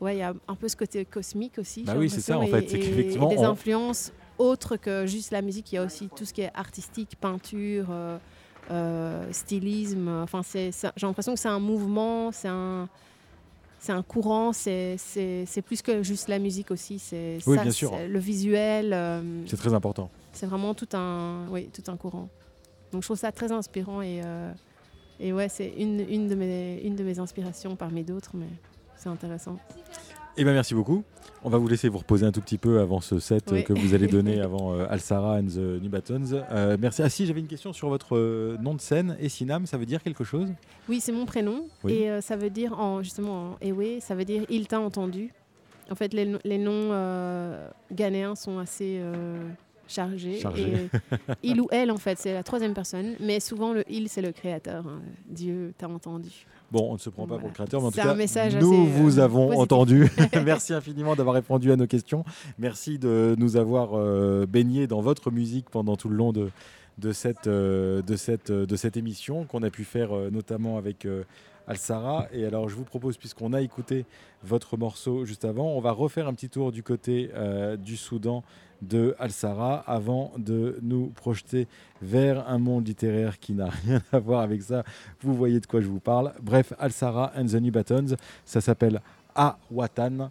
Ouais, il y a un peu ce côté cosmique aussi. Bah oui, c'est ça, en fait, c'est et des on- influences autres que juste la musique. Il y a aussi tout ce qui est artistique, peinture, euh, euh, stylisme. Enfin, c'est- j'ai l'impression que c'est un mouvement, c'est un, c'est un courant, c'est, c'est, c'est plus que juste la musique aussi. C'est Oui, ça, bien sûr. c'est le visuel. euh, C'est très important. c'est vraiment tout un, oui, tout un courant. Donc je trouve ça très inspirant et, euh, et ouais, c'est une, une, de mes, une de mes inspirations parmi d'autres, mais c'est intéressant. Eh bien, merci beaucoup. On va vous laisser vous reposer un tout petit peu avant ce set euh, que vous allez donner avant euh, Al-Sara and the New Buttons. Euh, merci. Ah si, j'avais une question sur votre nom de scène. Essinam, ça veut dire quelque chose? Oui, c'est mon prénom Oui. et ça veut dire en justement en Ewe, ça veut dire il t'a entendu. En fait, les, no- les noms ghanéens sont assez chargés. Chargés. Et il ou elle, en fait, c'est la troisième personne, mais souvent le il, c'est le créateur. hein. Dieu t'a entendu. Bon, on ne se prend pas pour le créateur, mais en tout cas, message nous assez, euh, vous avons positif. entendu. Merci infiniment d'avoir répondu à nos questions. Merci de nous avoir euh, baignés dans votre musique pendant tout le long de, de, cette, euh, de, cette, euh, de cette émission qu'on a pu faire notamment avec Al-Sara. Et alors, je vous propose, puisqu'on a écouté votre morceau juste avant, on va refaire un petit tour du côté du Soudan de Al-Sara avant de nous projeter vers un monde littéraire qui n'a rien à voir avec ça. Vous voyez de quoi je vous parle. Bref, Al-Sara and the New Buttons, ça s'appelle A Watan.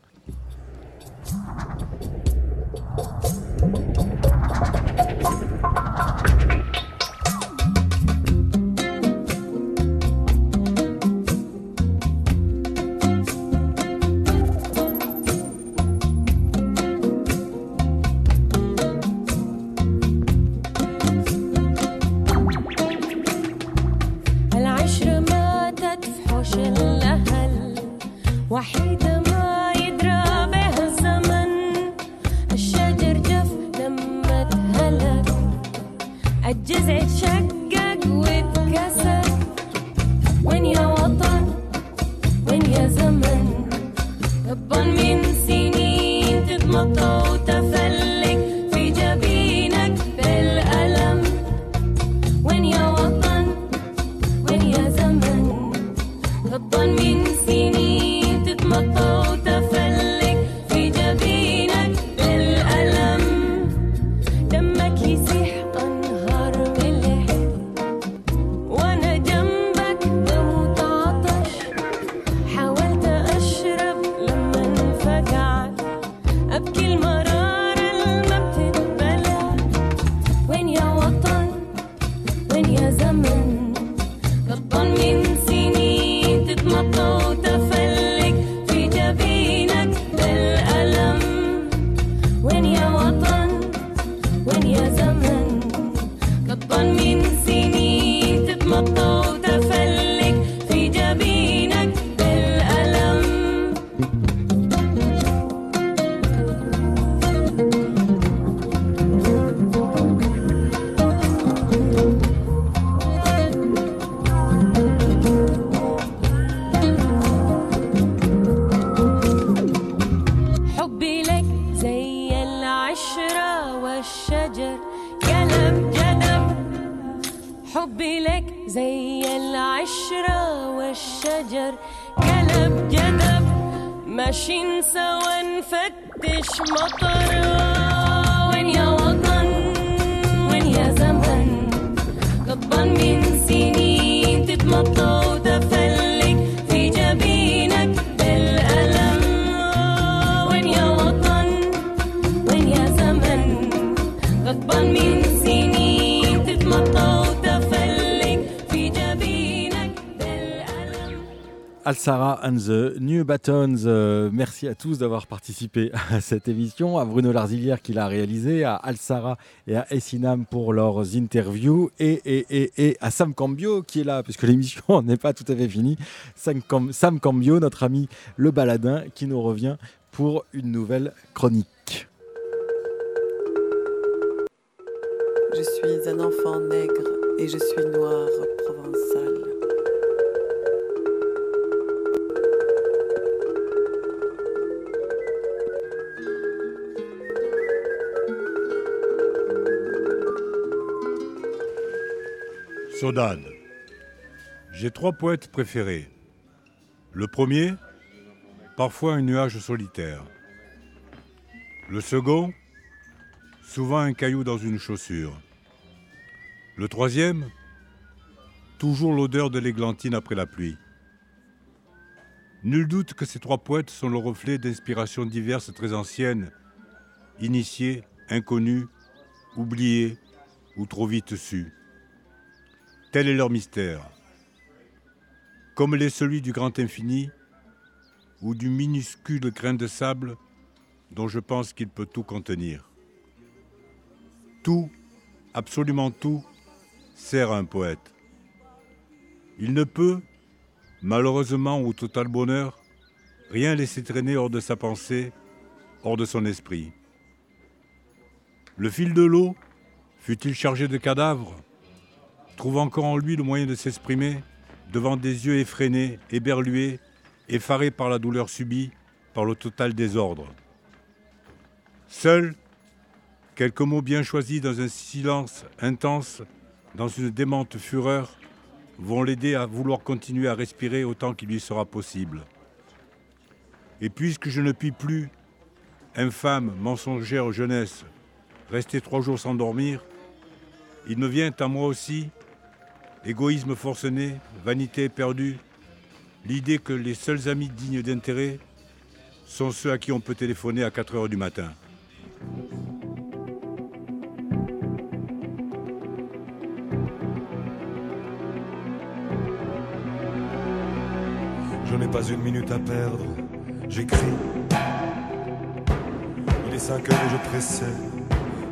my blow Al-Sara and the New Batons, euh, merci à tous d'avoir participé à cette émission, à Bruno Larzilière qui l'a réalisé, à Al-Sara et à Essinam pour leurs interviews, et, à Sam Cambio qui est là, puisque l'émission n'est pas tout à fait finie. Sam, Sam Cambio, notre ami le baladin, qui nous revient pour une nouvelle chronique. Je suis un enfant nègre et je suis noir provençal. Sodade. J'ai trois poètes préférés. Le premier, parfois un nuage solitaire. Le second, souvent un caillou dans une chaussure. Le troisième, toujours l'odeur de l'églantine après la pluie. Nul doute que ces trois poètes sont le reflet d'inspirations diverses très anciennes, initiées, inconnues, oubliées ou trop vite sues. Tel est leur mystère. Comme l'est celui du grand infini ou du minuscule grain de sable dont je pense qu'il peut tout contenir. Tout, absolument tout, sert à un poète. Il ne peut, malheureusement ou total bonheur, rien laisser traîner hors de sa pensée, hors de son esprit. Le fil de l'eau, fut-il chargé de cadavres, trouve encore en lui le moyen de s'exprimer devant des yeux effrénés, éberlués, effarés par la douleur subie, par le total désordre. Seuls, quelques mots bien choisis dans un silence intense, dans une démente fureur, vont l'aider à vouloir continuer à respirer autant qu'il lui sera possible. Et puisque je ne puis plus, infâme, mensongère jeunesse, rester trois jours sans dormir, il me vient à moi aussi, égoïsme forcené, vanité éperdue, l'idée que les seuls amis dignes d'intérêt sont ceux à qui on peut téléphoner à 4 heures du matin. Je n'ai pas une minute à perdre, j'écris. Il est 5 heures et je précède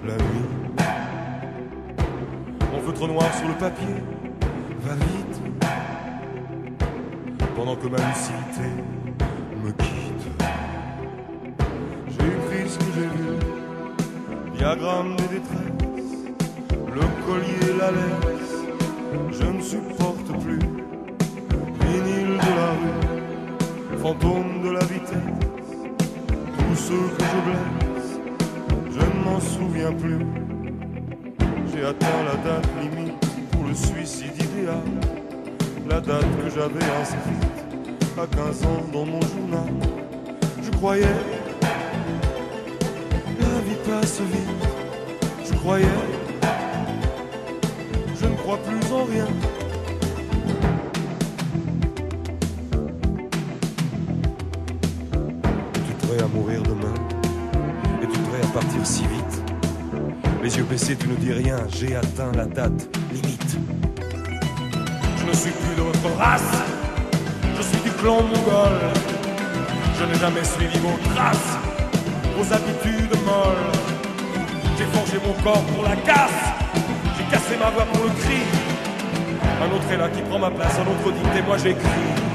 la nuit. Mon feutre noir sur le papier Pendant que ma lucidité me quitte. J'ai écrit ce que j'ai vu, diagramme des détresses, le collier, la laisse. Je ne supporte plus. Vinyle de la rue, fantôme de la vitesse, tous ceux que je blesse, je ne m'en souviens plus. J'ai atteint la date limite suicide idéal, la date que j'avais inscrite à 15 ans dans mon journal. Je croyais, la vie passe vite, je croyais, je ne crois plus en rien. Tu prêt à mourir demain? Et tu prêt à partir si vite? Les yeux baissés, tu ne dis rien, j'ai atteint la date suis plus de votre race, je suis du clan mongol. Je n'ai jamais suivi vos traces, vos habitudes molles. J'ai forgé mon corps pour la casse, j'ai cassé ma voix pour le cri. Un autre est là qui prend ma place, un autre dicte et moi j'écris.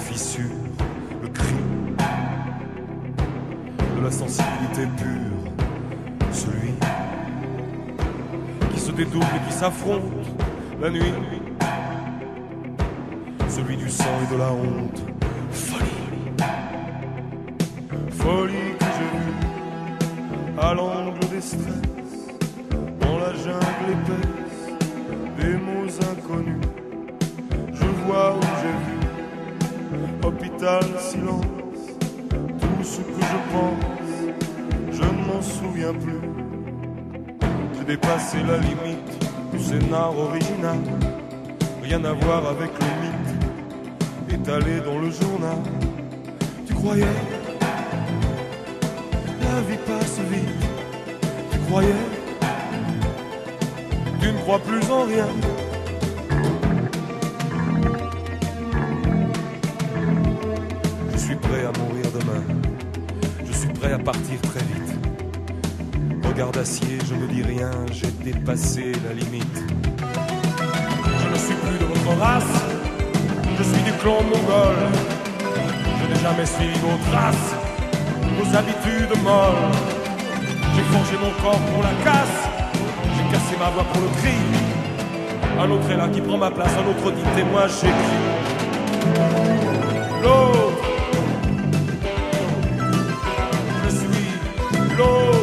Fissure, le cri de la sensibilité pure, celui qui se dédouble et qui s'affronte la nuit, celui du sang et de la honte, folie, folie que j'ai vue à l'angle des silence, tout ce que je pense, je ne m'en souviens plus. J'ai dépassé la limite du scénar original. Rien à voir avec le mythe étalé dans le journal. Tu croyais? La vie passe vite. Tu croyais? Tu ne crois plus en rien. À partir très vite. Regard d'acier, je ne dis rien, j'ai dépassé la limite. Je ne suis plus de votre race, je suis du clan mongol. Je n'ai jamais suivi vos traces, vos habitudes molles. J'ai forgé mon corps pour la casse, j'ai cassé ma voix pour le cri. Un autre est là qui prend ma place, un autre dit et moi j'écris. L'autre, l'autre.